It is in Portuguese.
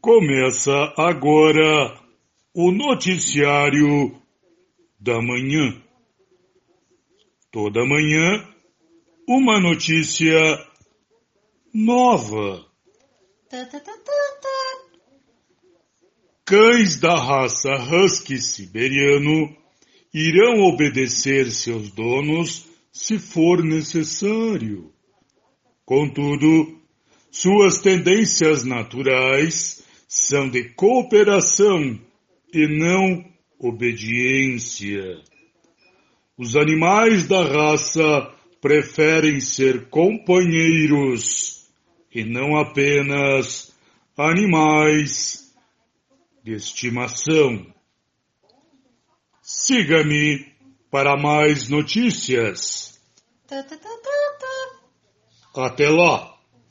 Começa agora o noticiário da manhã. Toda manhã, uma notícia nova. Cães da raça Husky siberiano irão obedecer seus donos se for necessário. Contudo, suas tendências naturais são de cooperação e não obediência. Os animais da raça preferem ser companheiros e não apenas animais de estimação. Siga-me para mais notícias. Até lá!